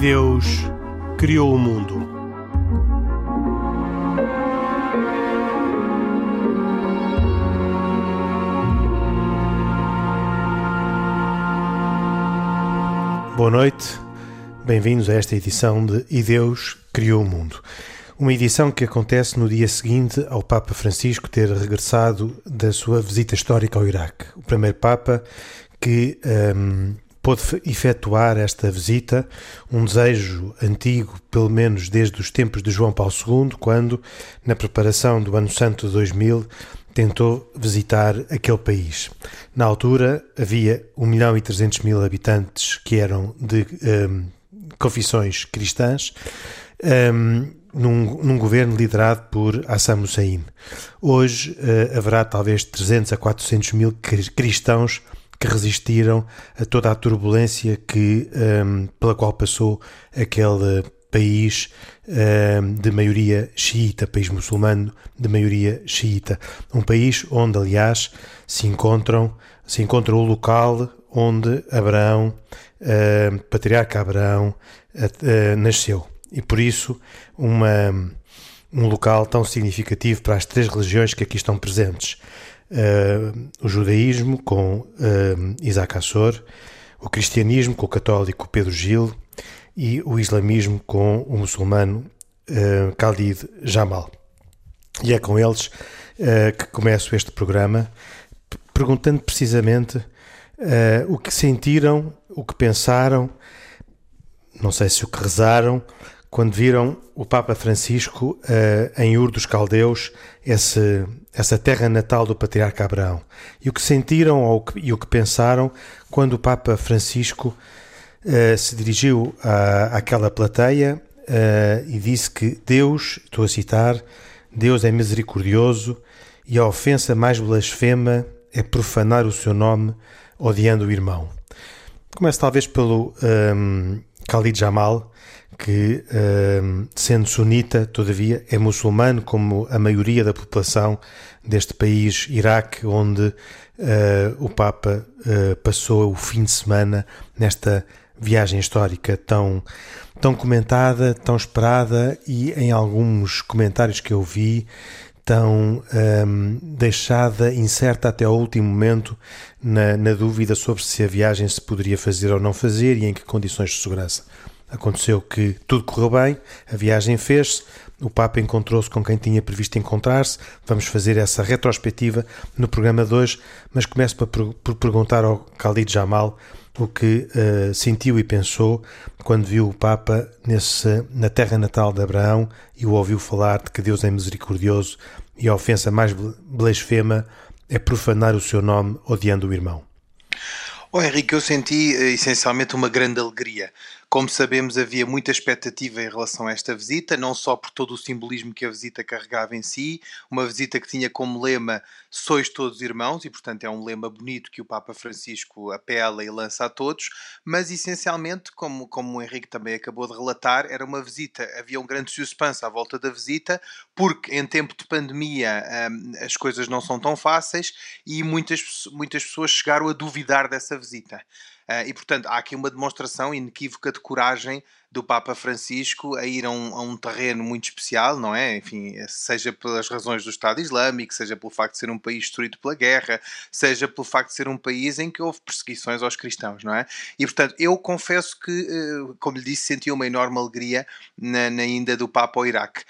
Deus criou o mundo. Boa noite, bem-vindos a esta edição de E Deus criou o mundo. Uma edição que acontece no dia seguinte ao Papa Francisco ter regressado da sua visita histórica ao Iraque. O primeiro Papa que um, pôde efetuar esta visita, um desejo antigo, pelo menos desde os tempos de João Paulo II, quando, na preparação do Ano Santo de 2000, tentou visitar aquele país. Na altura havia 1 milhão e 300 mil habitantes que eram de um, confissões cristãs. Um, num, num, governo liderado por Assam Hussein. Hoje uh, haverá talvez 300 a 400 mil cristãos que resistiram a toda a turbulência que, um, pela qual passou aquele país um, de maioria xiita, país muçulmano de maioria xiita. Um país onde, aliás, se encontram se encontra o local onde Abraão, uh, patriarca Abraão, uh, nasceu. E por isso, uma, um local tão significativo para as três religiões que aqui estão presentes uh, o judaísmo com uh, Isaac Assor, o cristianismo com o católico Pedro Gil e o islamismo com o muçulmano uh, Khalid Jamal. E é com eles uh, que começo este programa, perguntando precisamente uh, o que sentiram, o que pensaram, não sei se o que rezaram, quando viram o Papa Francisco uh, em Ur dos Caldeus, esse, essa terra natal do Patriarca Abraão. E o que sentiram ou, e o que pensaram quando o Papa Francisco uh, se dirigiu à, àquela plateia uh, e disse que Deus, estou a citar, Deus é misericordioso e a ofensa mais blasfema é profanar o seu nome odiando o irmão. Começo talvez pelo um, Khalid Jamal, que, ehm, sendo sunita, todavia é muçulmano, como a maioria da população deste país, Iraque, onde eh, o Papa eh, passou o fim de semana nesta viagem histórica tão, tão comentada, tão esperada e, em alguns comentários que eu vi, tão ehm, deixada incerta até ao último momento na, na, dúvida sobre se a viagem se poderia fazer ou não fazer e em que condições de segurança. Aconteceu que tudo correu bem, a viagem fez-se, o Papa encontrou-se com quem tinha previsto encontrar-se. Vamos fazer essa retrospectiva no programa de hoje, mas começo por, perguntar ao Khalid Jamal o que uh, sentiu e pensou quando viu o Papa nesse, na terra natal de Abraão e o ouviu falar de que Deus é misericordioso e a ofensa mais blasfema é profanar o seu nome odiando o irmão. Oh, Henrique, eu senti uh, essencialmente uma grande alegria como sabemos, havia muita expectativa em relação a esta visita, não só por todo o simbolismo que a visita carregava em si, uma visita que tinha como lema Sois todos irmãos, e portanto é um lema bonito que o Papa Francisco apela e lança a todos, mas essencialmente, como, como o Henrique também acabou de relatar, era uma visita, havia um grande suspense à volta da visita, porque em tempo de pandemia hum, as coisas não são tão fáceis e muitas, muitas pessoas chegaram a duvidar dessa visita. Uh, e, portanto, há aqui uma demonstração inequívoca de coragem do Papa Francisco a ir a um, a um, terreno muito especial, não é? Enfim, seja pelas razões do Estado Islâmico, seja pelo facto de ser um país destruído pela guerra, seja pelo facto de ser um país em que houve perseguições aos cristãos, não é? E portanto, eu confesso que, eh, como lhe disse, senti uma enorme alegria na, na ida do Papa ao Iraque.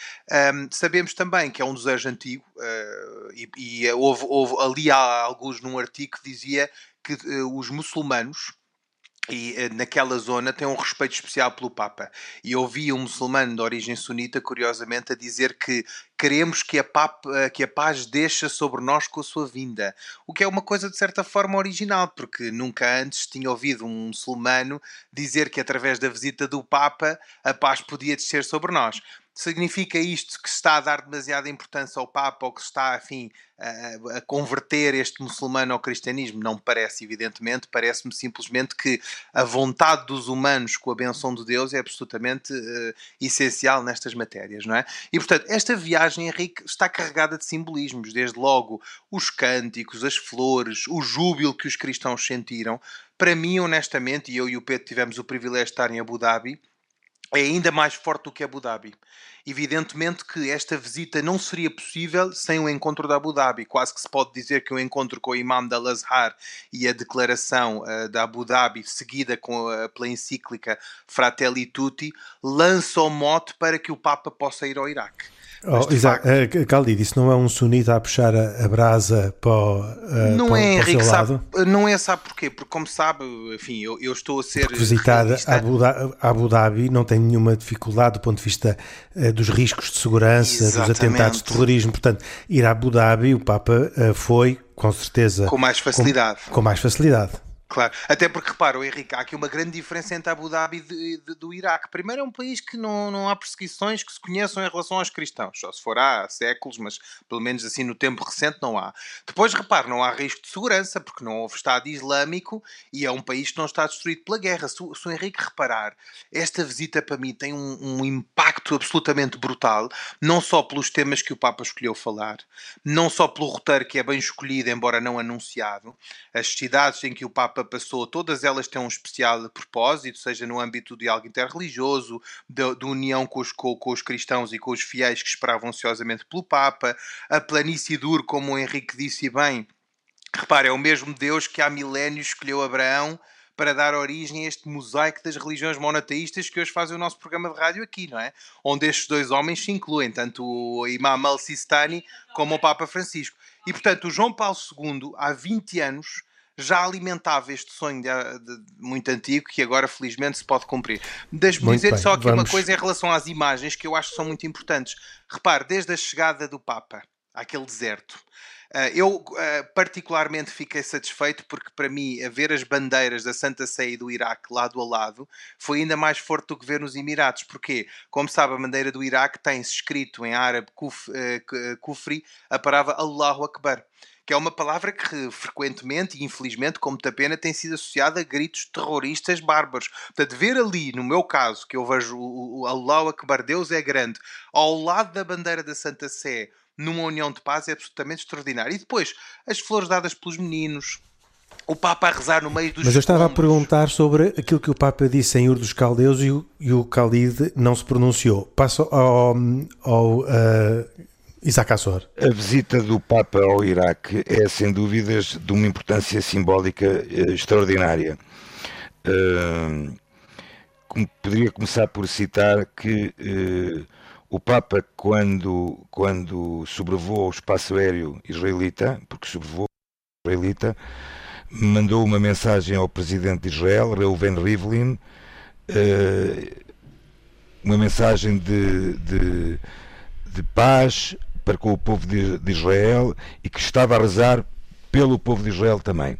Um, sabemos também que é um desejo antigo, uh, e, e houve, houve, ali há alguns num artigo que dizia que uh, os muçulmanos e eh, naquela zona tem um respeito especial pelo Papa. E ouvi um muçulmano de origem sunita, curiosamente, a dizer que queremos que a, Papa, que a paz deixa sobre nós com a sua vinda. O que é uma coisa de certa forma original, porque nunca antes tinha ouvido um muçulmano dizer que através da visita do Papa a paz podia descer sobre nós. Significa isto que se está a dar demasiada importância ao Papa ou que se está, enfim, a, a converter este muçulmano ao cristianismo? Não me parece, evidentemente. Parece-me simplesmente que a vontade dos humanos com a benção de Deus é absolutamente uh, essencial nestas matérias, não é? E, portanto, esta viagem, Henrique, está carregada de simbolismos. Desde logo, os cânticos, as flores, o júbilo que os cristãos sentiram. Para mim, honestamente, e eu e o Pedro tivemos o privilégio de estar em Abu Dhabi, é ainda mais forte do que Abu Dhabi. Evidentemente que esta visita não seria possível sem o encontro da Abu Dhabi. Quase que se pode dizer que o encontro com o Imam da Azhar e a declaração uh, da Abu Dhabi, seguida com, uh, pela encíclica Fratelli Tutti, lança o mote para que o Papa possa ir ao Iraque. Oh, exato, facto, uh, Caldi, isso não é um sunita a puxar a, a brasa para o, uh, não para, é, para Henrique, sabe, não é, sabe porquê? Porque, como sabe, enfim, eu, eu estou a ser. Porque visitar Abu Dhabi, Abu Dhabi não tem nenhuma dificuldade do ponto de vista uh, dos riscos de segurança, Exatamente. dos atentados de terrorismo. Portanto, ir a Abu Dhabi, o Papa foi, com certeza. Com mais facilidade. Com, com mais facilidade. Claro, até porque repara, Henrique, há aqui uma grande diferença entre Abu Dhabi e do Iraque. Primeiro, é um país que não, não há perseguições que se conheçam em relação aos cristãos, só se for há séculos, mas pelo menos assim no tempo recente não há. Depois, repare, não há risco de segurança, porque não houve Estado Islâmico e é um país que não está destruído pela guerra. Se, se o Henrique reparar, esta visita para mim tem um, um impacto absolutamente brutal, não só pelos temas que o Papa escolheu falar, não só pelo roteiro que é bem escolhido, embora não anunciado, as cidades em que o Papa passou, todas elas têm um especial propósito, seja no âmbito de algo interreligioso, de união com os, com, com os, cristãos e com os fiéis que esperavam ansiosamente pelo Papa, a planície dura, como o Henrique disse bem, repare, é o mesmo Deus que há milénios escolheu Abraão para dar origem a este mosaico das religiões monoteístas que hoje fazem o nosso programa de rádio aqui, não é? Onde estes dois homens se incluem, tanto o Imam al-Sistani como o Papa Francisco. E, portanto, o João Paulo II, há 20 anos, já alimentava este sonho de, de, muito antigo que agora felizmente se pode cumprir. Deixe-me dizer bem, só aqui vamos. uma coisa em relação às imagens que eu acho que são muito importantes. Repare, desde a chegada do Papa àquele deserto, eh, eu eh, particularmente fiquei satisfeito porque, para mim, a ver as bandeiras da Santa Sé e do Iraque lado a lado foi ainda mais forte do que ver nos Emirados. Porque, como sabe, a bandeira do Iraque tem-se escrito em árabe kufri eh, a palavra Allahu Akbar que é uma palavra que frequentemente e infelizmente, como muita pena, tem sido associada a gritos terroristas bárbaros. Portanto, ver ali, no meu caso, que eu vejo o, o Allah Akbar, Deus é grande, ao lado da bandeira da Santa Sé, numa união de paz, é absolutamente extraordinário. E depois, as flores dadas pelos meninos, o Papa a rezar no meio dos. Mas eu estava a perguntar sobre aquilo que o Papa disse em Ur dos Caldeus e o, e o Khalid não se pronunciou. Passo ao, ao uh, Isaac Assor. A visita do Papa ao Iraque é, sem dúvidas, de uma importância simbólica uh, extraordinária. Uh, poderia começar por citar que uh, o Papa, quando, quando sobrevoou o espaço aéreo israelita, porque sobrevoou o israelita, mandou uma mensagem ao presidente de Israel, Reuven Rivlin, uma mensagem de, de, de paz, para com o povo de, de Israel e que estava a rezar pelo povo de Israel também,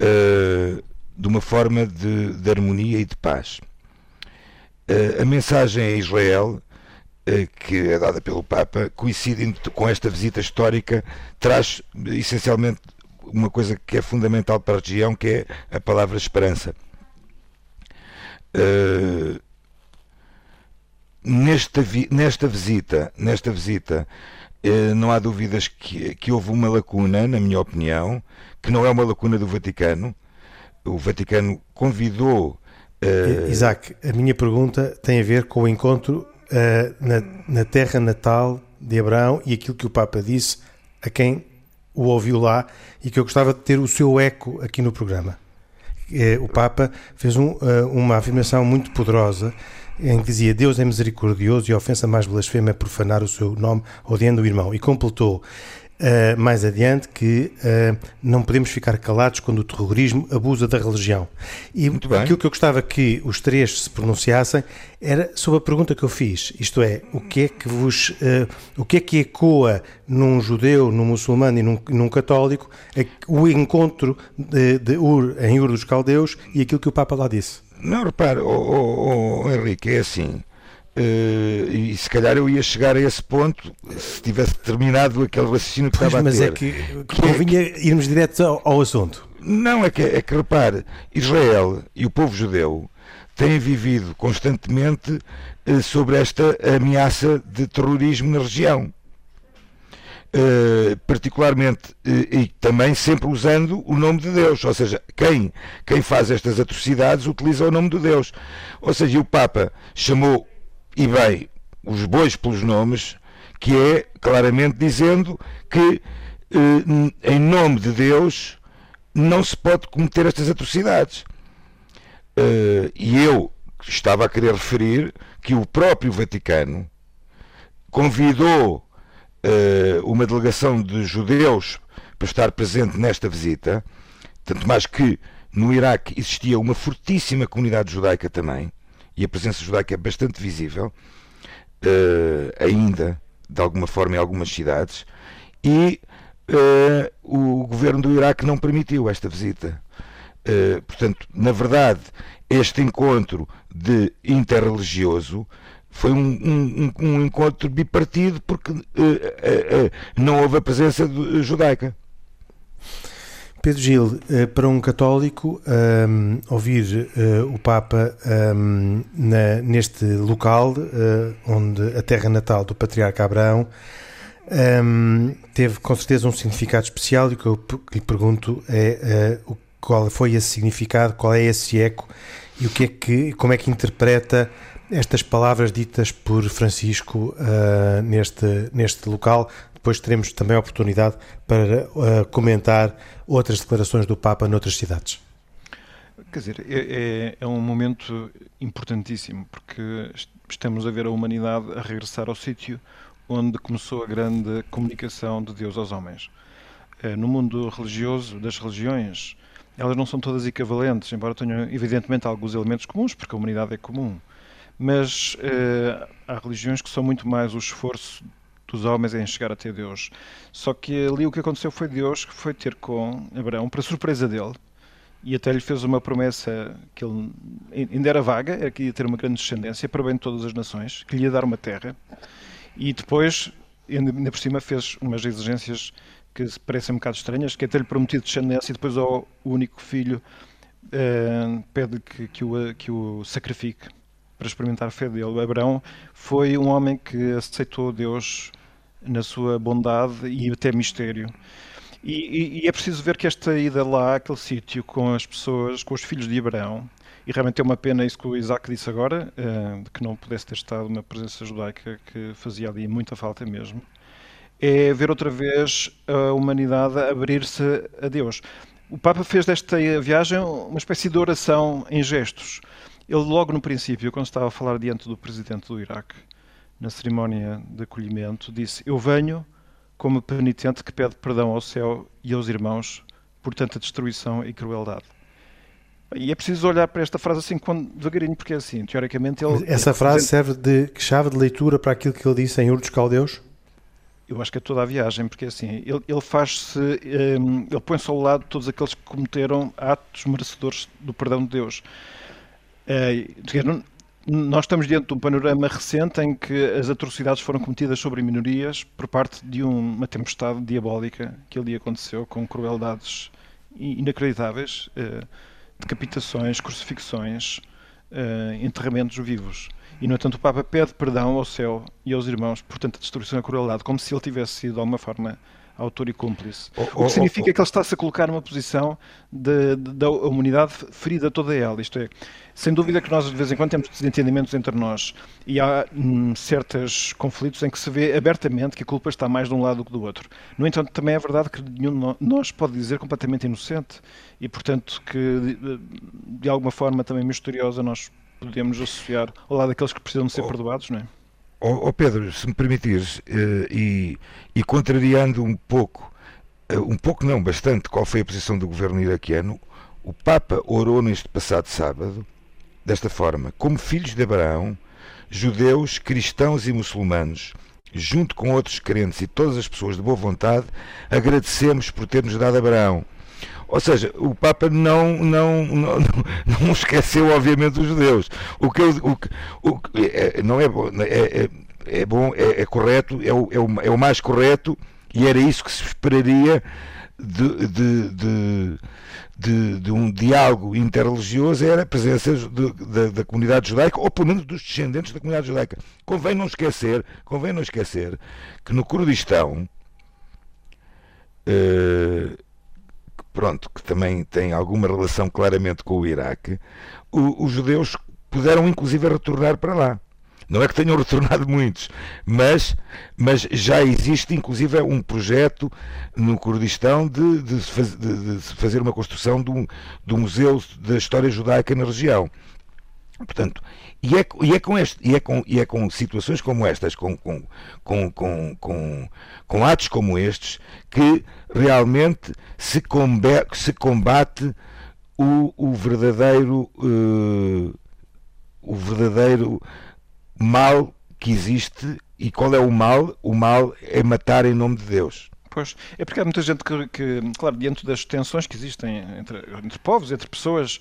uh, de uma forma de, de, harmonia e de paz. Uh, a mensagem a Israel, uh, que é dada pelo Papa, coincidindo com esta visita histórica, traz essencialmente uma coisa que é fundamental para a região, que é a palavra esperança. Uh, nesta, nesta visita, nesta visita eh, não há dúvidas que, que houve uma lacuna, na minha opinião, que não é uma lacuna do Vaticano. O Vaticano convidou. Uh... Isaac, a minha pergunta tem a ver com o encontro uh, na, na terra natal de Abraão e aquilo que o Papa disse a quem o ouviu lá e que eu gostava de ter o seu eco aqui no programa. O Papa fez um, uma afirmação muito poderosa em que dizia Deus é misericordioso e a ofensa mais blasfema é profanar o seu nome odiando o irmão. E completou uh, mais adiante que uh, não podemos ficar calados quando o terrorismo abusa da religião. E aquilo que eu gostava que os três se pronunciassem era sobre a pergunta que eu fiz, isto é, o que é que vos, uh, o que é que ecoa num judeu, num muçulmano e num, num católico o encontro de, de Ur, em Ur dos Caldeus e aquilo que o Papa lá disse? Não, repare, oh, oh, oh, Henrique, é assim. Uh, e se calhar eu ia chegar a esse ponto se tivesse terminado aquele raciocínio que pois, estava a ter. Mas é que, que convinha é que, irmos direto ao, ao, assunto. Não, é que, é que repare, Israel e o povo judeu têm vivido constantemente uh, sobre esta ameaça de terrorismo na região. Uh, particularmente uh, e também sempre usando o nome de Deus, ou seja, quem, quem faz estas atrocidades utiliza o nome de Deus. Ou seja, o Papa chamou, e bem, os bois pelos nomes, que é claramente dizendo que uh, em nome de Deus não se pode cometer estas atrocidades. e eu estava a querer referir que o próprio Vaticano convidou uma delegação de judeus para estar presente nesta visita, tanto mais que no Iraque existia uma fortíssima comunidade judaica também, e a presença judaica é bastante visível, uh, ainda, de alguma forma, em algumas cidades, e uh, o governo do Iraque não permitiu esta visita. Portanto, na verdade, este encontro de interreligioso foi um, um, um encontro bipartido porque uh, uh, uh, não houve a presença judaica. Pedro Gil, para um católico, um, ouvir o Papa um, na, neste local, onde a terra natal do Patriarca Abraão, um, teve com certeza um significado especial e o que eu lhe pergunto é qual foi esse significado, qual é esse eco e o que é que, como é que interpreta estas palavras ditas por Francisco uh, neste, neste local. Depois teremos também a oportunidade para uh, comentar outras declarações do Papa noutras cidades. Quer dizer, é, é, é, um momento importantíssimo, porque estamos a ver a humanidade a regressar ao sítio onde começou a grande comunicação de Deus aos homens. Eh, no mundo religioso, das religiões, elas não são todas equivalentes, embora tenham evidentemente alguns elementos comuns, porque a humanidade é comum mas uh, há religiões que são muito mais o esforço dos homens em chegar até Deus. Só que ali o que aconteceu foi Deus que foi ter com Abraão, para surpresa dele, e até lhe fez uma promessa que ele ainda era vaga, era que ia ter uma grande descendência para bem de todas as nações, que lhe ia dar uma terra, e depois, ainda por cima, fez umas exigências que parecem um bocado estranhas, que é ter-lhe prometido descendência e depois ao único filho uh, pede que, que, o, que o sacrifique para experimentar a fé dele. Abraão foi um homem que aceitou Deus na sua bondade e até mistério. E, e, e, é preciso ver que esta ida lá, aquele sítio, com as pessoas, com os filhos de Abraão, e realmente é uma pena isso que o Isaac disse agora, uh, de que não pudesse ter estado uma presença judaica que fazia ali muita falta mesmo, é ver outra vez a humanidade abrir-se a Deus. O Papa fez desta viagem uma espécie de oração em gestos. Ele, logo no princípio, quando estava a falar diante do presidente do Iraque, na cerimónia de acolhimento, disse: Eu venho como penitente que pede perdão ao céu e aos irmãos por tanta destruição e crueldade. E é preciso olhar para esta frase assim quando, devagarinho, porque é assim, teoricamente ele. Essa frase serve de chave de leitura para aquilo que ele disse em Urdos Caldeus? Eu acho que é toda a viagem, porque é assim, ele, ele faz-se, ehm, ele põe-se ao lado de todos aqueles que cometeram atos merecedores do perdão de Deus. É, nós estamos diante de um panorama recente em que as atrocidades foram cometidas sobre minorias por parte de uma tempestade diabólica que ali aconteceu com crueldades inacreditáveis, é, decapitações, crucifixões, é, enterramentos vivos. E, no entanto, o Papa pede perdão ao céu e aos irmãos por tanta destruição e crueldade, como se ele tivesse sido, de alguma forma, autor e cúmplice. Oh, oh, o que significa oh, que ele está-se a colocar numa posição de, de, da humanidade ferida toda ela. Isto é, sem dúvida que nós de vez em quando temos desentendimentos entre nós e há hum, certos conflitos em que se vê abertamente que a culpa está mais de um lado do que do outro. No entanto, também é verdade que nenhum de nós pode dizer completamente inocente e, portanto, que de, de alguma forma também misteriosa nós podemos associar ao lado daqueles que precisam de ser oh. perdoados, não é? Oh, oh Pedro, se me permitires, uh, e, e, contrariando um pouco, uh, um pouco não, bastante, qual foi a posição do governo iraquiano, o Papa orou neste passado sábado, desta forma: como filhos de Abraão, judeus, cristãos e muçulmanos, junto com outros crentes e todas as pessoas de boa vontade, agradecemos por ter-nos dado Abraão ou seja, o Papa não, não, não, não esqueceu, obviamente, os judeus. O que, o, o, é, não é bom, é, é, é bom, é, é, correto, é o, é, o, é o mais correto e era isso que se esperaria de, de, de, de, de um diálogo interreligioso era a presença de, da comunidade judaica, ou pelo menos dos descendentes da comunidade judaica. Convém não esquecer, convém não esquecer que no Kurdistão uh, pronto, que também tem alguma relação claramente com o Iraque, o, os judeus puderam inclusive retornar para lá. Não é que tenham retornado muitos, mas, mas já existe inclusive um projeto no Kurdistão de, de, de, de fazer uma construção de um, de um museu da história judaica na região. Portanto, e é, e é, com, este, e é, com, e é com situações como estas, com, com, com, com, com, com atos como estes, que realmente se combate, se combate o, o verdadeiro uh, o verdadeiro mal que existe e qual é o mal? O mal é matar em nome de Deus. Pois, é porque há muita gente que, que claro, diante das tensões que existem entre, entre povos, entre pessoas,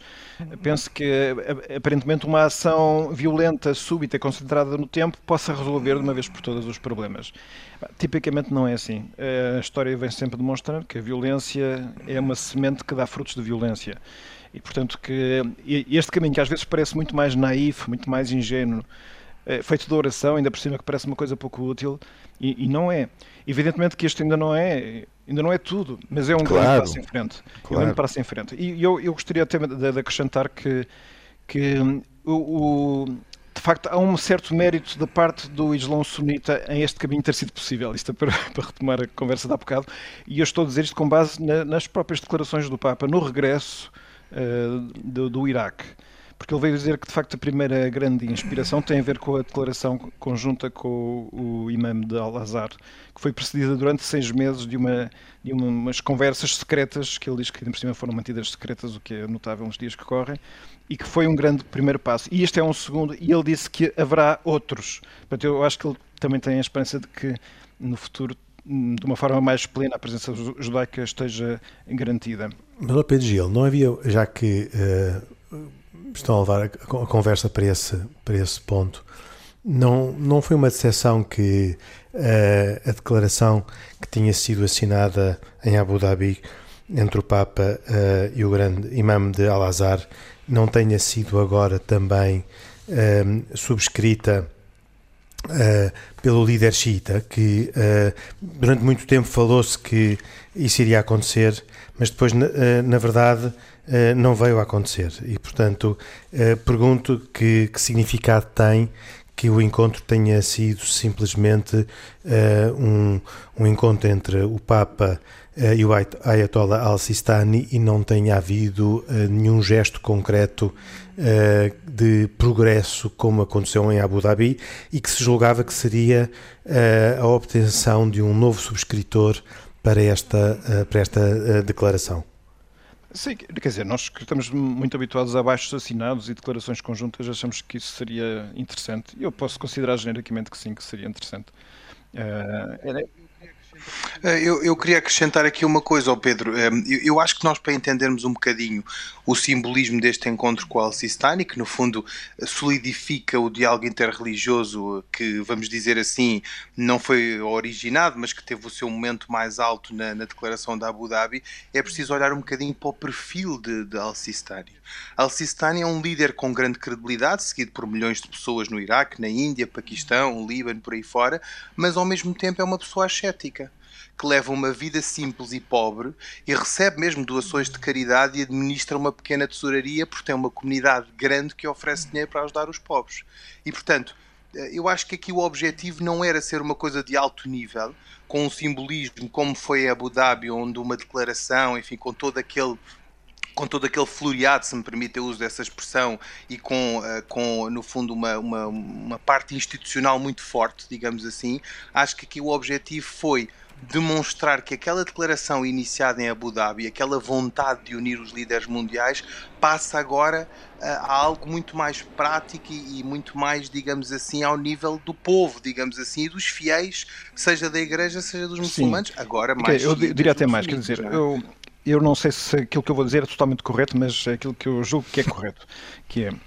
penso que aparentemente uma ação violenta, súbita, concentrada no tempo, possa resolver de uma vez por todas os problemas. Tipicamente não é assim. A história vem sempre demonstrando que a violência é uma semente que dá frutos de violência. E, portanto, que este caminho que às vezes parece muito mais naif, muito mais ingênuo, feito de oração, ainda por cima que parece uma coisa pouco útil, e, e, não é. Evidentemente que isto ainda não é, ainda não é tudo, mas é um claro, grande passo em frente. Claro. É um grande passo em frente. E eu, eu gostaria até de, de acrescentar que, que o, o, de facto há um certo mérito da parte do Islão sunita em este caminho ter sido possível. Isto é para, para retomar a conversa de há bocado. E eu estou a dizer isto com base na, nas próprias declarações do Papa no regresso uh, do, do Iraque porque ele veio dizer que de facto a primeira grande inspiração tem a ver com a declaração conjunta com o, imã de Al-Azhar, que foi precedida durante seis meses de, uma, de uma, umas conversas secretas, que ele diz que ainda por cima foram mantidas secretas, o que é notável nos dias que correm, e que foi um grande primeiro passo. E este é um segundo, e ele disse que haverá outros. Portanto, eu acho que ele também tem a esperança de que no futuro de uma forma mais plena a presença judaica esteja garantida. Mas, Pedro Gil, não havia, já que uh, estão a levar a, conversa para esse, para esse ponto. Não, não foi uma decepção que uh, a declaração que tinha sido assinada em Abu Dhabi entre o Papa uh, e o grande imã de Al-Azhar não tenha sido agora também uh, subscrita pelo líder xiita, que durante muito tempo falou-se que isso iria acontecer, mas depois, na, na verdade, não veio a acontecer. E, portanto, eh, pergunto que, que significado tem que o encontro tenha sido simplesmente uh, um, um encontro entre o Papa e o Ayatollah al-Sistani e não tenha havido nenhum gesto concreto de progresso como aconteceu em Abu Dhabi e que se julgava que seria a obtenção de um novo subscritor para esta, para esta declaração. Sim, quer dizer, nós que estamos muito habituados a baixos assinados e declarações conjuntas, achamos que isso seria interessante. Eu posso considerar genericamente que sim, que seria interessante. Uh, eu, eu, queria acrescentar aqui uma coisa ao Pedro. Eh, eu, eu, acho que nós, para entendermos um bocadinho o simbolismo deste encontro com Al-Sistani, que no fundo solidifica o diálogo interreligioso, que vamos dizer assim, não foi originado, mas que teve o seu momento mais alto na, na declaração da Abu Dhabi, é preciso olhar um bocadinho para o perfil de, de Al-Sistani. Al-Sistani é um líder com grande credibilidade, seguido por milhões de pessoas no Iraque, na Índia, Paquistão, Líbano, por aí fora, mas ao mesmo tempo é uma pessoa ascética que leva uma vida simples e pobre e recebe mesmo doações de caridade e administra uma pequena tesouraria porque tem uma comunidade grande que oferece dinheiro para ajudar os pobres. E portanto, eh, eu acho que aqui o objetivo não era ser uma coisa de alto nível, com um simbolismo como foi Abu Dhabi, onde uma declaração, enfim, com todo aquele com todo aquele floreado, se me permite o uso dessa expressão, e com, uh, com no fundo, uma, uma, uma parte institucional muito forte, digamos assim, acho que aqui o objetivo foi demonstrar que aquela declaração iniciada em Abu Dhabi, aquela vontade de unir os líderes mundiais, passa agora a, a algo muito mais prático e, muito mais, digamos assim, ao nível do povo, digamos assim, e dos fiéis, seja da igreja, seja dos muçulmanos. Sim. Agora, mais. Eu diria até mais, quer dizer, é? eu, eu não sei se aquilo que eu vou dizer é totalmente correto, mas é aquilo que eu julgo que é correto, que é uh,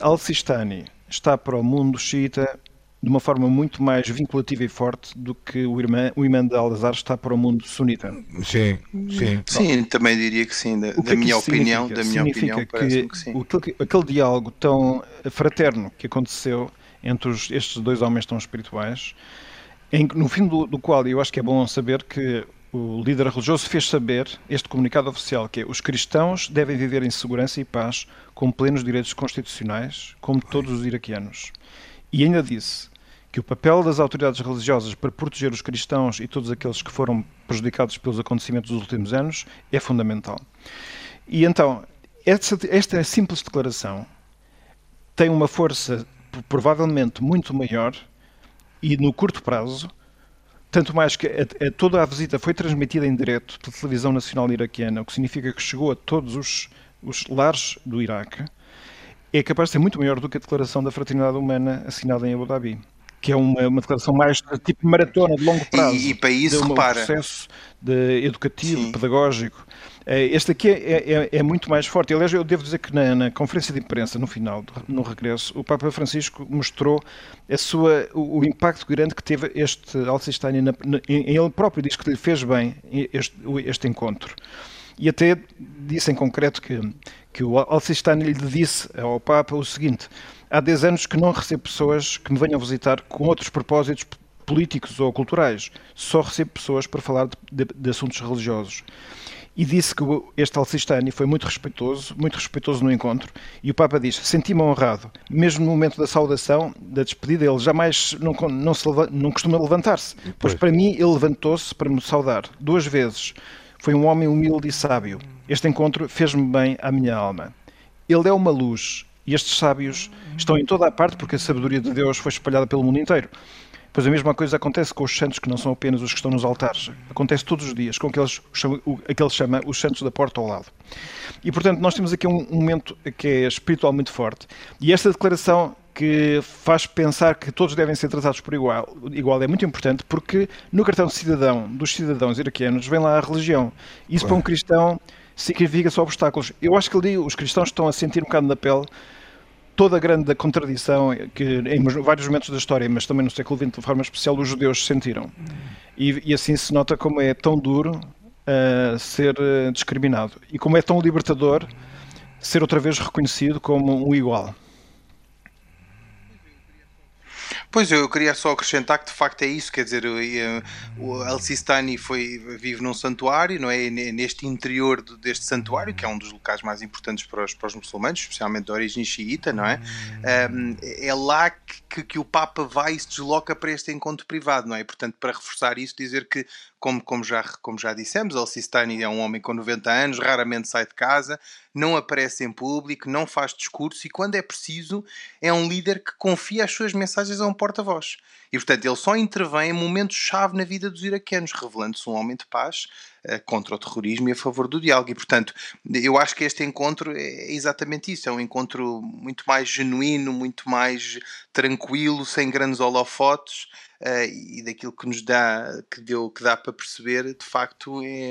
Al-Sistani está para o mundo xiita de uma forma muito mais vinculativa e forte do que o, irmã, o imã de Al-Azhar está para o mundo sunita. Sim, sim. Sim, também diria que sim, da, da é minha opinião, da minha significa opinião, que, que sim. O, aquele diálogo tão fraterno que aconteceu entre os, estes dois homens tão espirituais, em, no fim do, do qual eu acho que é bom saber que o líder religioso fez saber este comunicado oficial, que é os cristãos devem viver em segurança e paz com plenos direitos constitucionais, como todos os iraquianos. E ainda disse que o papel das autoridades religiosas para proteger os cristãos e todos aqueles que foram prejudicados pelos acontecimentos dos últimos anos é fundamental. E então, esta, esta simples declaração tem uma força provavelmente muito maior e no curto prazo tanto mais que a, a, toda a visita foi transmitida em direto pela televisão nacional iraquiana, o que significa que chegou a todos os, os lares do Iraque, é capaz de ser muito maior do que a declaração da fraternidade humana assinada em Abu Dhabi que é uma, uma declaração mais tipo maratona, de longo prazo. E, e para isso, de um repara. processo de educativo, Sim. pedagógico. Eh, este aqui é, é, é, muito mais forte. Aliás, eu devo dizer que na, na, conferência de imprensa, no final, no regresso, o Papa Francisco mostrou a sua, o, o impacto grande que teve este Al-Sistani. Ele próprio diz que lhe fez bem este, este encontro. E até disse em concreto que, que o Al-Sistani lhe disse ao Papa o seguinte há 10 anos que não recebo pessoas que me venham visitar com outros propósitos políticos ou culturais. Só recebo pessoas para falar de, de, de assuntos religiosos. E disse que este Alcistani foi muito respeitoso, muito respeitoso no encontro. E o Papa diz: Senti-me honrado. Mesmo no momento da saudação, da despedida, ele jamais não, não, se, não costuma levantar-se. Pois para mim, ele levantou-se para me saudar duas vezes. Foi um homem humilde e sábio. Este encontro fez-me bem à minha alma. Ele é uma luz, e estes sábios estão em toda a parte porque a sabedoria de Deus foi espalhada pelo mundo inteiro. Pois a mesma coisa acontece com os santos que não são apenas os que estão nos altares. Acontece todos os dias com aqueles, aqueles chama os santos da porta ao lado. E portanto nós temos aqui um, momento que é espiritualmente forte. E esta declaração que faz pensar que todos devem ser tratados por igual, igual é muito importante porque no cartão de cidadão dos cidadãos iraquianos vem lá a religião. Isso para um cristão significa só obstáculos. Eu acho que ali os cristãos estão a sentir um bocado na pele toda a grande contradição que em vários momentos da história, mas também no século XX de forma especial, os judeus sentiram. E, e assim se nota como é tão duro uh, ser uh, discriminado e como é tão libertador ser outra vez reconhecido como um igual. Pois eu queria só acrescentar que de facto é isso, quer dizer, o El-Sistani foi, vive num santuário, não é? Neste interior deste santuário, que é um dos locais mais importantes para os, para os muçulmanos, especialmente de origem xiita, não é? É lá que, que, o Papa vai e se desloca para este encontro privado, não é? Portanto, para reforçar isso, dizer que como, como, já, como já dissemos, Al-Sistani é um homem com 90 anos, raramente sai de casa, não aparece em público, não faz discurso e, quando é preciso, é um líder que confia as suas mensagens a um porta-voz. E, portanto, ele só intervém em momentos-chave na vida dos iraquianos, revelando-se um homem de paz uh, contra o terrorismo e a favor do diálogo. E, portanto, eu acho que este encontro é exatamente isso. É um encontro muito mais genuíno, muito mais tranquilo, sem grandes holofotes. Uh, e daquilo que nos dá, que deu, que dá para perceber, de facto é,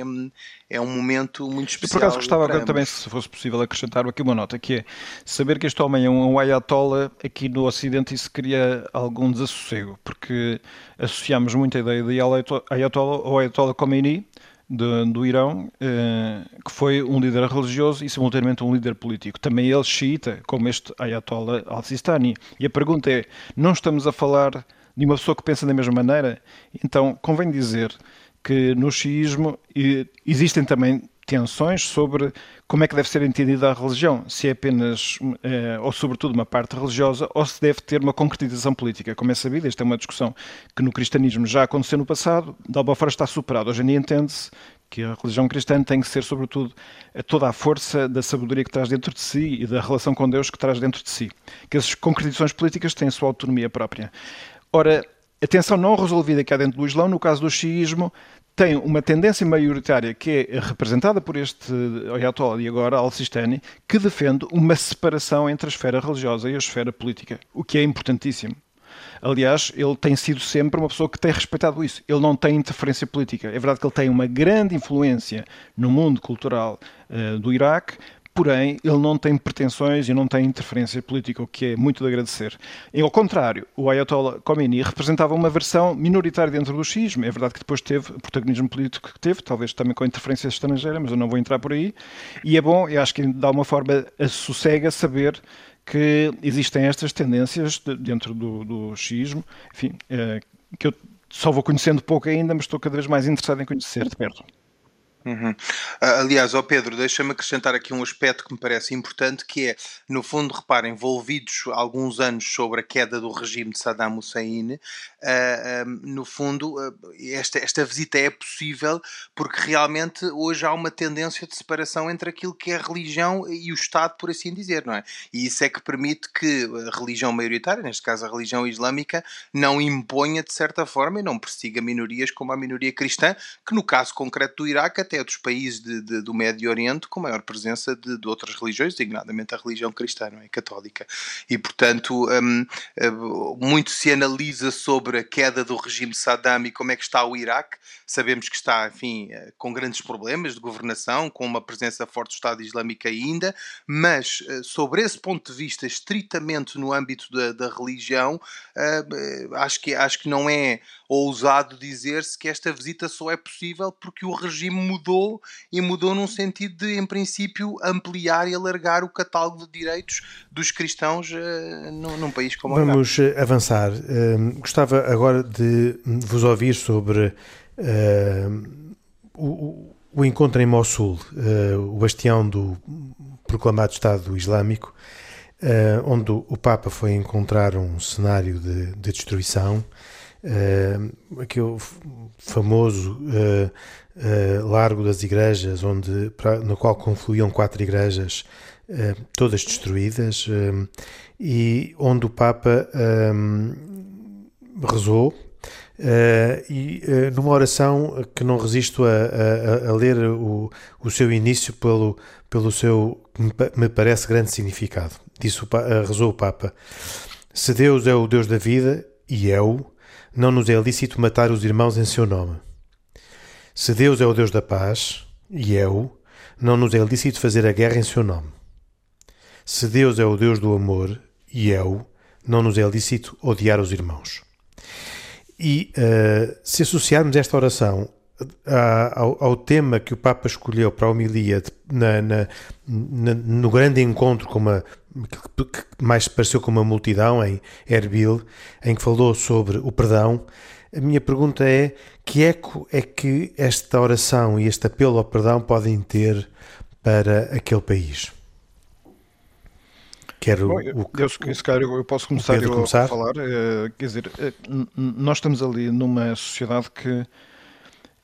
é um momento muito especial. Eu por acaso gostava também, se fosse possível, acrescentar aqui uma nota, que é saber que este homem é um ayatollah, aqui no Ocidente isso cria algum desassossego, porque associamos muito a ideia de ayatollah ao ayatollah Khomeini, de, do Irão, eh, que foi um líder religioso e simultaneamente um líder político. Também ele xiita, como este Ayatollah al-Sistani. E a pergunta é: não estamos a falar de uma pessoa que pensa da mesma maneira? Então, convém dizer que no xiismo existem também tensões sobre como é que deve ser entendida a religião, se é apenas eh, ou sobretudo uma parte religiosa ou se deve ter uma concretização política. Como é sabido, esta é uma discussão que no cristianismo já aconteceu no passado, de alguma forma está superada. Hoje em dia entende-se que a religião cristã tem que ser, sobretudo, toda a força da sabedoria que traz dentro de si e da relação com Deus que traz dentro de si. Que as concretizações políticas têm a sua autonomia própria. Ora, a tensão não resolvida que há dentro do Islão, no caso do xiismo, tem uma tendência maioritária que é representada por este Ayatollah e agora Al-Sistani, que defende uma separação entre a esfera religiosa e a esfera política, o que é importantíssimo. Aliás, ele tem sido sempre uma pessoa que tem respeitado isso. Ele não tem interferência política. É verdade que ele tem uma grande influência no mundo cultural uh, do Iraque, porém ele não tem pretensões e não tem interferência política, o que é muito de agradecer. E, ao contrário, o Ayatollah Khomeini representava uma versão minoritária dentro do xismo. É verdade que depois teve o protagonismo político que teve, talvez também com interferência estrangeira, mas eu não vou entrar por aí. E é bom, e acho que dá uma forma a sossega saber que existem estas tendências dentro do, do xismo, enfim, eh, que eu só vou conhecendo pouco ainda, mas estou cada vez mais interessado em conhecer de perto. Uhum. Aliás, ó Pedro, deixa-me acrescentar aqui um aspecto que me parece importante, que é, no fundo, reparem, envolvidos alguns anos sobre a queda do regime de Saddam Hussein, uh, uh, no fundo, uh, esta, esta visita é possível porque realmente hoje há uma tendência de separação entre aquilo que é a religião e o Estado, por assim dizer, não é? E isso é que permite que a religião maioritária, neste caso a religião islâmica, não imponha de certa forma e não persiga minorias como a minoria cristã, que no caso concreto do Iraque até dos países de, de, do Médio Oriente com maior presença de, de, outras religiões, designadamente a religião cristã, não é? Católica. E, portanto, um, hum, muito se analisa sobre a queda do regime Saddam e como é que está o Iraque. Sabemos que está, enfim, eh, com grandes problemas de governação, com uma presença forte do Estado Islâmico ainda, mas eh, sobre esse ponto de vista, estritamente no âmbito da, da religião, hum, acho, que, acho que não é ousado dizer-se que esta visita só é possível porque o regime mudou e mudou num sentido de, em princípio, ampliar e alargar o catálogo de direitos dos cristãos uh, num, país como o Vamos uh, avançar. Uh, gostava agora de vos ouvir sobre o, o, encontro em Mossul, o bastião do proclamado Estado Islâmico, onde o Papa foi encontrar um cenário de, de destruição. Uh, aquele famoso uh, uh, Largo das Igrejas, onde, pra, no qual confluíam quatro igrejas, uh, todas destruídas, uh, e onde o Papa rezou. e numa oração que não resisto a, a, a ler o, o seu início pelo, pelo seu, me parece, grande significado. Disse o, rezou o Papa: Se Deus é o Deus da vida, e é-o, não nos é lícito matar os irmãos em seu nome. Se Deus é o Deus da paz, e é-o, não nos é lícito fazer a guerra em seu nome. Se Deus é o Deus do amor, e é-o, não nos é lícito odiar os irmãos. E uh, se associarmos esta oração ao, ao, tema que o Papa escolheu para a homilia de, na, na, na, no grande encontro com uma, que mais se pareceu com uma multidão em Erbil, em que falou sobre o perdão, a minha pergunta é: que eco é que esta oração e este apelo ao perdão podem ter para aquele país? Quero Bom, o, eu, se calhar eu posso começar, eu começar? a falar. Uh, quer dizer, uh, nós estamos ali numa sociedade que,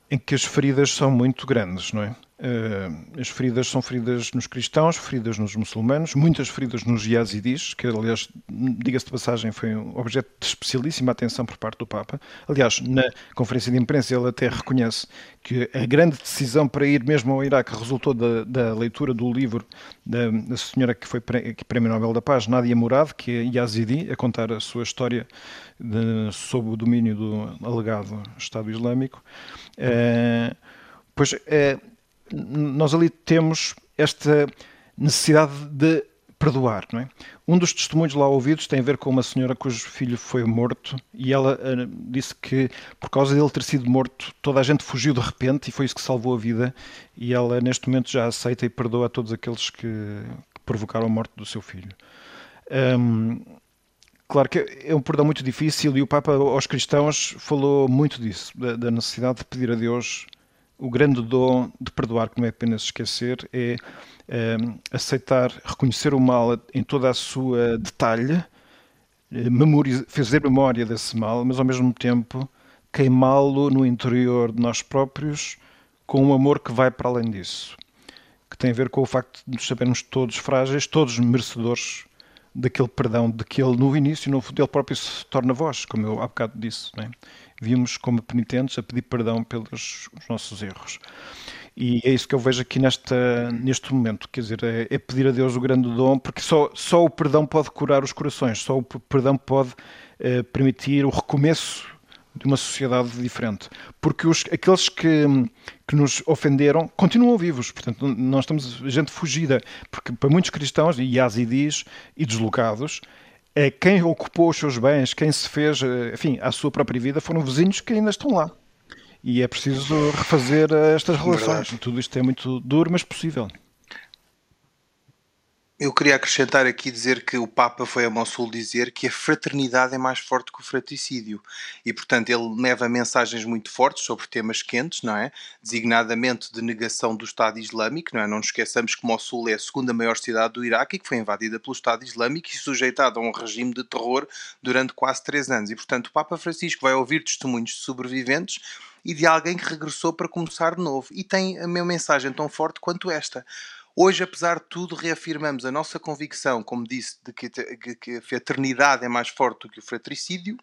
em que as feridas são muito grandes, não é? Uh, as feridas são feridas nos cristãos, feridas nos muçulmanos, muitas feridas nos yazidis, que aliás, diga-se de passagem, foi um objeto de especialíssima atenção por parte do Papa. Aliás, na conferência de imprensa ele até reconhece que a grande decisão para ir mesmo ao Iraque resultou da, da leitura do livro da, da senhora que foi Prémio Nobel da Paz, Nadia Murad, que é yazidi, a contar a sua história de, sob o domínio do alegado Estado Islâmico. Uh, pois é nós ali temos esta necessidade de perdoar, não é? Um dos testemunhos lá ouvidos tem a ver com uma senhora cujo filho foi morto e ela uh, disse que por causa dele ter sido morto toda a gente fugiu de repente e foi isso que salvou a vida e ela neste momento já aceita e perdoa a todos aqueles que, que provocaram a morte do seu filho. Um, claro que é um perdão muito difícil e o Papa aos cristãos falou muito disso, da, da necessidade de pedir a Deus o grande dom de perdoar, que não é apenas esquecer, é, é aceitar, reconhecer o mal em toda a sua detalhe, eh, fazer memória desse mal, mas ao mesmo tempo queimá-lo no interior de nós próprios com um amor que vai para além disso. Que tem a ver com o facto de nos sabermos todos frágeis, todos merecedores daquele perdão, de que ele no início, no fundo, ele próprio se torna voz, como eu há bocado disse. Não é? Vimos como penitentes a pedir perdão pelos nossos erros. E é isso que eu vejo aqui nesta, neste momento, quer dizer, é, é, pedir a Deus o grande dom, porque só, só o perdão pode curar os corações, só o perdão pode eh, permitir o recomeço de uma sociedade diferente. Porque os, aqueles que, que nos ofenderam continuam vivos, portanto, nós estamos gente fugida, porque para muitos cristãos, e yazidis e deslocados, quem ocupou os seus bens, quem se fez, eh, enfim, a sua própria vida, foram vizinhos que ainda estão lá. E é preciso refazer eh, estas relações. Verdade. Tudo isto é muito duro, mas possível. Eu queria acrescentar aqui dizer que o Papa foi a Mossul dizer que a fraternidade é mais forte que o fratricídio. E, portanto, ele leva mensagens muito fortes sobre temas quentes, não é? Designadamente de negação do Estado Islâmico, não é? Não nos esqueçamos que Mossul é a segunda maior cidade do Iraque e que foi invadida pelo Estado Islâmico e sujeitada a um regime de terror durante quase três anos. E, portanto, o Papa Francisco vai ouvir testemunhos de sobreviventes e de alguém que regressou para começar de novo. E tem a mesma mensagem tão forte quanto esta. Hoje, apesar de tudo, reafirmamos a nossa convicção, como disse, de que, que a fraternidade é mais forte do que o fratricídio,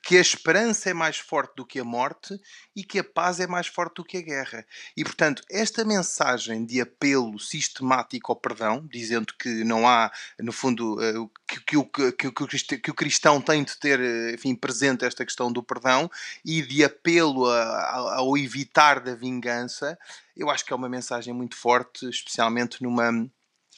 que a esperança é mais forte do que a morte e que a paz é mais forte do que a guerra. E, portanto, esta mensagem de apelo sistemático ao perdão, dizendo que não há, no fundo, eh, que, que, que, que, o cristão tem de ter eh, enfim, presente esta questão do perdão e de apelo ao evitar da vingança, eu acho que é uma mensagem muito forte, especialmente numa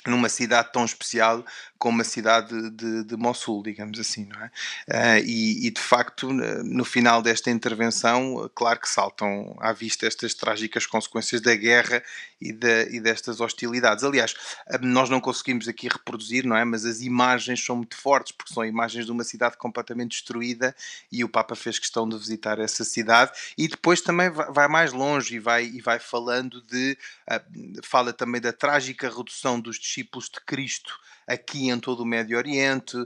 numa cidade tão especial como a cidade de, de Mossul, digamos assim, não é? Uh, e, e, de facto, no final desta intervenção, claro que saltam à vista estas trágicas consequências da guerra e, de, e destas hostilidades. Aliás, ah, nós não conseguimos aqui reproduzir, não é? Mas as imagens são muito fortes, porque são imagens de uma cidade completamente destruída e o Papa fez questão de visitar essa cidade e depois também vai mais longe e vai, e vai falando de. Uh, fala também da trágica redução dos discípulos de Cristo aqui em todo o Médio Oriente,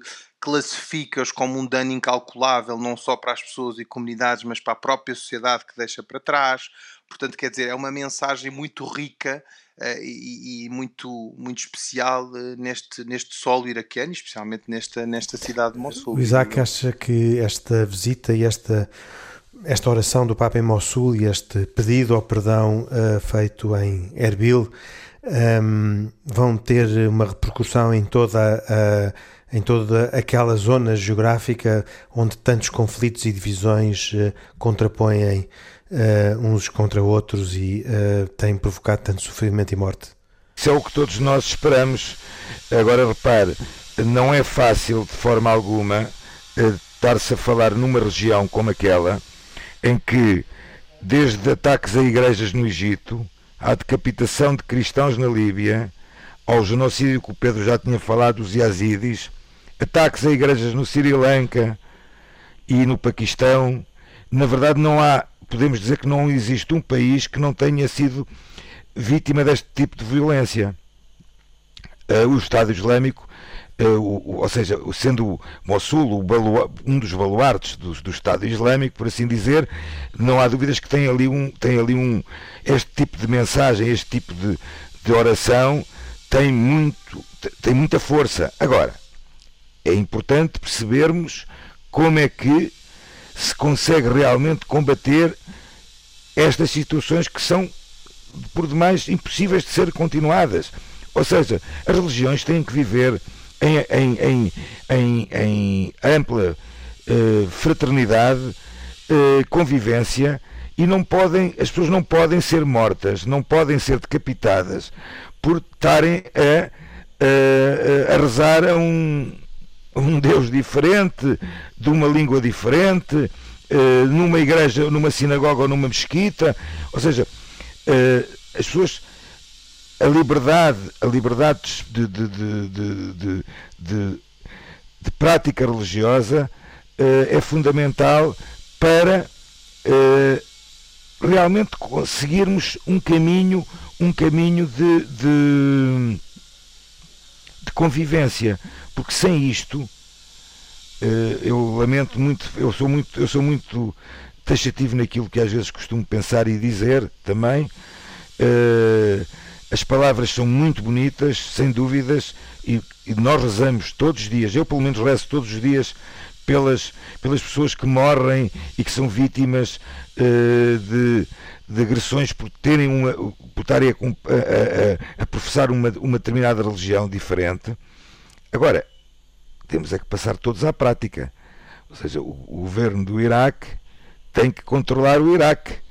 classifica-os como um dano incalculável não só para as pessoas e comunidades, mas para a própria sociedade que deixa para trás. Portanto, quer dizer, é uma mensagem muito rica uh, e, e, muito, muito especial uh, neste, neste solo iraquiano, especialmente nesta, nesta cidade de Mossul. O Isaac acha que esta visita e esta esta oração do Papa em Mossul e este pedido ao perdão uh, feito em Erbil um, vão ter uma repercussão em toda a, em toda aquela zona geográfica onde tantos conflitos e divisões uh, contrapõem uh, uns contra outros e uh, têm provocado tanto sofrimento e morte. Isso é o que todos nós esperamos. Agora repare, não é fácil de forma alguma estar-se a falar numa região como aquela em que desde ataques a igrejas no Egito à decapitação de cristãos na Líbia, ao genocídio que o Pedro já tinha falado dos Yazidis, ataques a igrejas no Sri Lanka e no Paquistão. Na verdade, não há, podemos dizer que não existe um país que não tenha sido vítima deste tipo de violência. Uh, o Estado Islâmico ou seja, sendo Mossul um dos baluartes do, do, Estado Islâmico, por assim dizer, não há dúvidas que tem ali um, tem ali um este tipo de mensagem, este tipo de, de oração tem muito, tem muita força. Agora, é importante percebermos como é que se consegue realmente combater estas situações que são por demais impossíveis de ser continuadas. Ou seja, as religiões têm que viver em, em, em, em, ampla uh, fraternidade, uh, convivência e não podem, as pessoas não podem ser mortas, não podem ser decapitadas por estarem a, a, a rezar a um, um Deus diferente, de uma língua diferente, uh, numa igreja, numa sinagoga ou numa mesquita. Ou seja, as pessoas a liberdade, a liberdade de, de, de, de, prática religiosa uh, é fundamental para uh, realmente conseguirmos um caminho, um caminho de, de, de convivência, porque sem isto uh, eu lamento muito, eu sou muito, eu sou muito taxativo naquilo que às vezes costumo pensar e dizer também. As palavras são muito bonitas, sem dúvidas, e, e, nós rezamos todos os dias, eu pelo menos rezo todos os dias pelas, pelas pessoas que morrem e que são vítimas uh, de, de agressões por terem uma, por estarem a, a, a, professar uma, uma determinada religião diferente. Agora, temos é que passar todos à prática. Ou seja, o, o governo do Iraque tem que controlar o Iraque.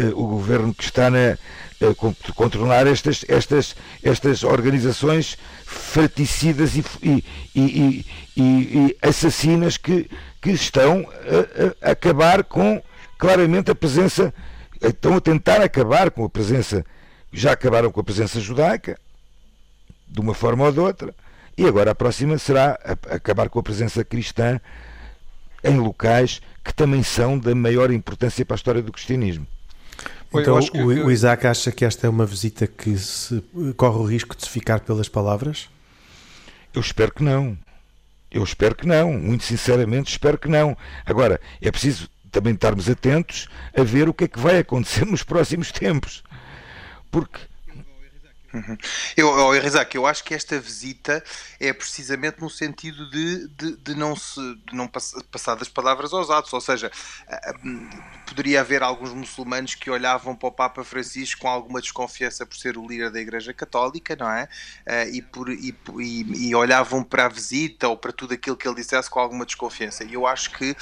Uh, o governo que está na, eh, controlar estas, estas, estas organizações fraticidas e, e, e, e, assassinas que, que estão a, a, acabar com claramente a presença, estão a tentar acabar com a presença, já acabaram com a presença judaica, de uma forma ou de outra. E agora a próxima será acabar com a presença cristã em locais que também são da maior importância para a história do cristianismo. Então o, que... o Isaac acha que esta é uma visita que se, corre o risco de se ficar pelas palavras? Eu espero que não. Eu espero que não. Muito sinceramente, espero que não. Agora, é preciso também estarmos atentos a ver o que é que vai acontecer nos próximos tempos. Porque Uhum. Eu, Isaac, eu acho que esta visita é precisamente no sentido de, de, de não se de não pass, passar das palavras aos atos, ou seja, poderia haver alguns muçulmanos que olhavam para o Papa Francisco com alguma desconfiança por ser o líder da Igreja Católica, não é? E, por, e, e, e olhavam para a visita ou para tudo aquilo que ele dissesse com alguma desconfiança. E eu acho que,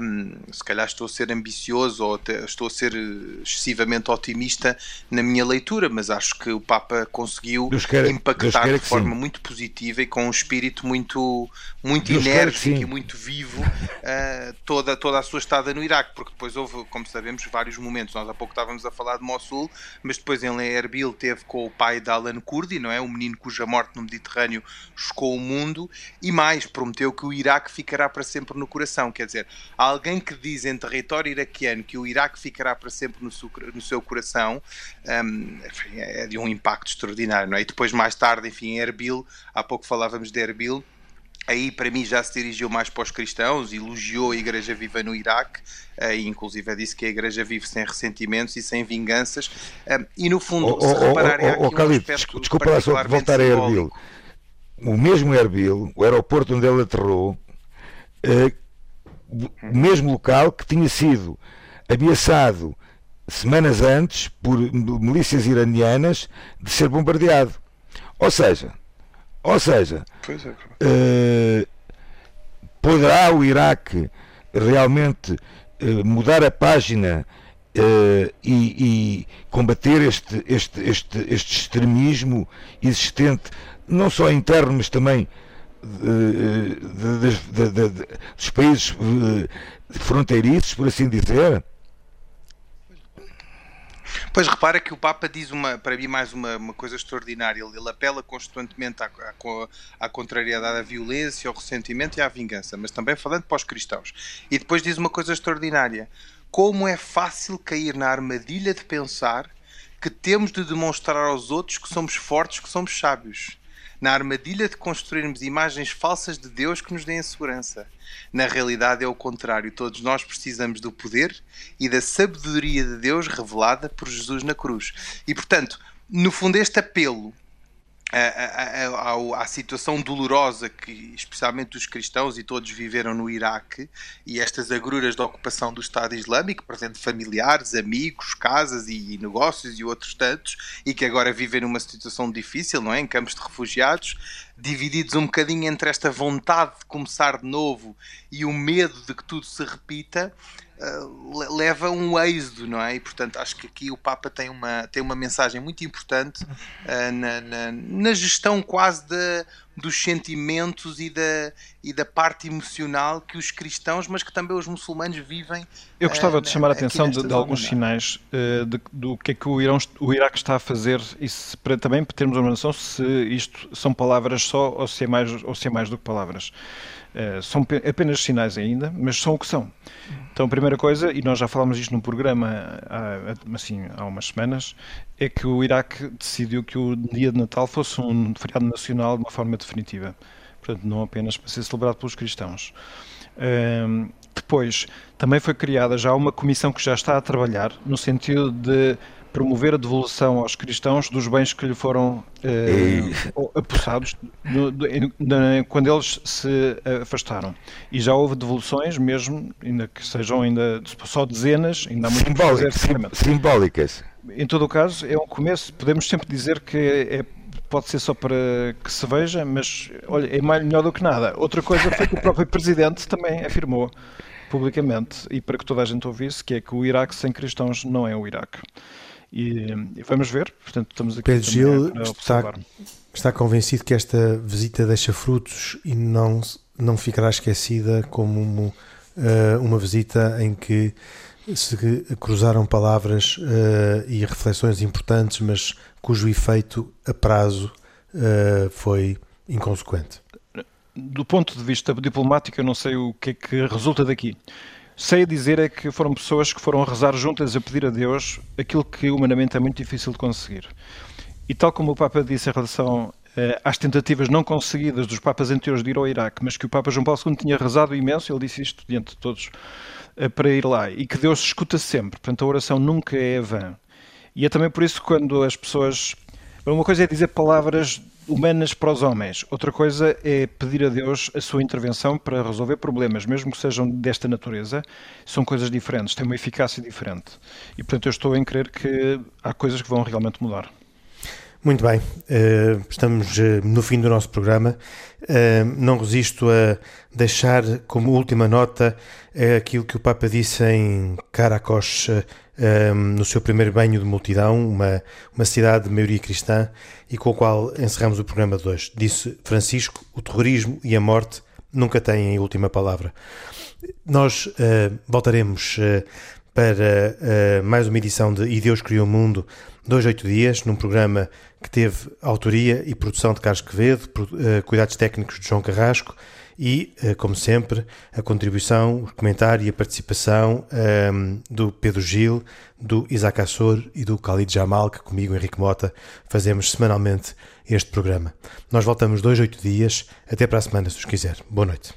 um, se calhar estou a ser ambicioso ou estou a ser excessivamente otimista na minha leitura, mas acho que o Papa conseguiu quer, impactar de forma sim. muito positiva e com um espírito muito, muito enérgico e muito vivo uh, toda, toda a sua estada no Iraque, porque depois houve, como sabemos, vários momentos. Nós há pouco estávamos a falar de Mossul, mas depois em Erbil teve com o pai de Alan Kurdi, não é? O menino cuja morte no Mediterrâneo chocou o mundo e mais, prometeu que o Iraque ficará para sempre no coração. Quer dizer, alguém que diz em território iraquiano que o Iraque ficará para sempre no seu, no seu coração um, é de um impacto extraordinário, não é? E depois, mais tarde, enfim, em Erbil, há pouco falávamos de Erbil, aí para mim já se dirigiu mais para os cristãos, elogiou a Igreja Viva no Iraque, uh, e inclusive disse que a Igreja vive sem ressentimentos e sem vinganças, uh, e no fundo, oh, se oh, repararem oh, oh, aqui Khalid, um aspecto desculpa lá só voltar a Erbil. O mesmo Erbil, o aeroporto onde ele aterrou, uh, o mesmo local que tinha sido ameaçado semanas antes por milícias iranianas de ser bombardeado. Ou seja, ou seja, é. uh, poderá o Iraque realmente uh, mudar a página uh, e, e, combater este, este, este, este extremismo existente, não só interno, mas também de, de, de, dos países fronteiriços, por assim dizer? Pois repara que o Papa diz uma, para mim mais uma, uma coisa extraordinária. Ele, ele apela constantemente à, à, à, contrariedade à violência, ao ressentimento e à vingança, mas também falando para os cristãos. E depois diz uma coisa extraordinária: como é fácil cair na armadilha de pensar que temos de demonstrar aos outros que somos fortes, que somos sábios na armadilha de construirmos imagens falsas de Deus que nos deem segurança. Na realidade é o contrário, todos nós precisamos do poder e da sabedoria de Deus revelada por Jesus na cruz. E portanto, no fundo, este apelo à, situação dolorosa que especialmente os cristãos e todos viveram no Iraque e estas agruras da ocupação do Estado Islâmico, presente familiares, amigos, casas e negócios e outros tantos, e que agora vivem numa situação difícil, não é? Em campos de refugiados, divididos um bocadinho entre esta vontade de começar de novo e o medo de que tudo se repita, uh, leva um êxodo, não é? E portanto acho que aqui o Papa tem uma, tem uma mensagem muito importante uh, na, na, na, gestão quase de, dos sentimentos e da, e da parte emocional que os cristãos, mas que também os muçulmanos vivem. Eu gostava uh, de chamar a atenção de, de alguns sinais de, do que é que o, Irão, o Iraque está a fazer e se, para também termos uma noção se isto são palavras só ou se é mais, ou se é mais do que palavras. Uh, são apenas sinais ainda, mas são o que são. Então, a primeira coisa, e nós já falámos isto no programa há, assim, há umas semanas, é que o Iraque decidiu que o dia de Natal fosse um feriado nacional de uma forma definitiva. Portanto, não apenas para ser celebrado pelos cristãos. Uh, depois, também foi criada já uma comissão que já está a trabalhar no sentido de promover a devolução aos cristãos dos bens que lhe foram eh, apossados no, quando eles se afastaram. E já houve devoluções, mesmo, ainda que sejam ainda só dezenas, ainda há muito Simbólico, sim, simbólicas. Em todo o caso, é um começo. Podemos sempre dizer que é, pode ser só para que se veja, mas olha, é melhor do que nada. Outra coisa foi que o próprio Presidente também afirmou publicamente, e para que toda a gente ouvisse, que é que o Iraque sem cristãos não é o Iraque. E, e vamos ver, portanto, estamos aqui Pedro Gil está, está convencido que esta visita deixa frutos e não, não ficará esquecida como uma, uh, uma visita em que se cruzaram palavras uh, e reflexões importantes, mas cujo efeito a prazo uh, foi inconsequente. Do ponto de vista diplomático, eu não sei o que é que resulta daqui. Sei dizer é que foram pessoas que foram rezar juntas a pedir a Deus aquilo que humanamente é muito difícil de conseguir. E tal como o Papa disse em relação eh, às tentativas não conseguidas dos Papas anteriores de ir ao Iraque, mas que o Papa João Paulo II tinha rezado imenso, ele disse isto diante de todos, eh, para ir lá, e que Deus escuta sempre, portanto a oração nunca é vã. E é também por isso que quando as pessoas. Uma coisa é dizer palavras humanas para os homens. Outra coisa é pedir a Deus a sua intervenção para resolver problemas, mesmo que sejam desta natureza. São coisas diferentes, têm uma eficácia diferente. E, portanto, eu estou em crer que há coisas que vão realmente mudar. Muito bem, uh, estamos uh, no fim do nosso programa. Uh, não resisto a deixar como última nota aquilo que o Papa disse em Caracos, no seu primeiro banho de multidão, uma, uma cidade de maioria cristã, e com o qual encerramos o programa de hoje. Disse Francisco: o terrorismo e a morte nunca têm a última palavra. Nós voltaremos para mais uma edição de E Deus Criou o Mundo dois, oito dias, num programa que teve autoria e produção de Carlos Quevedo, uh, cuidados técnicos de João Carrasco e, uh, como sempre, a contribuição, o comentário e a participação um, ehm, do Pedro Gil, do Isaac Assor e do Khalid Jamal, que comigo, Henrique Mota, fazemos semanalmente este programa. Nós voltamos dois, oito dias. Até para a semana, se os quiser. Boa noite.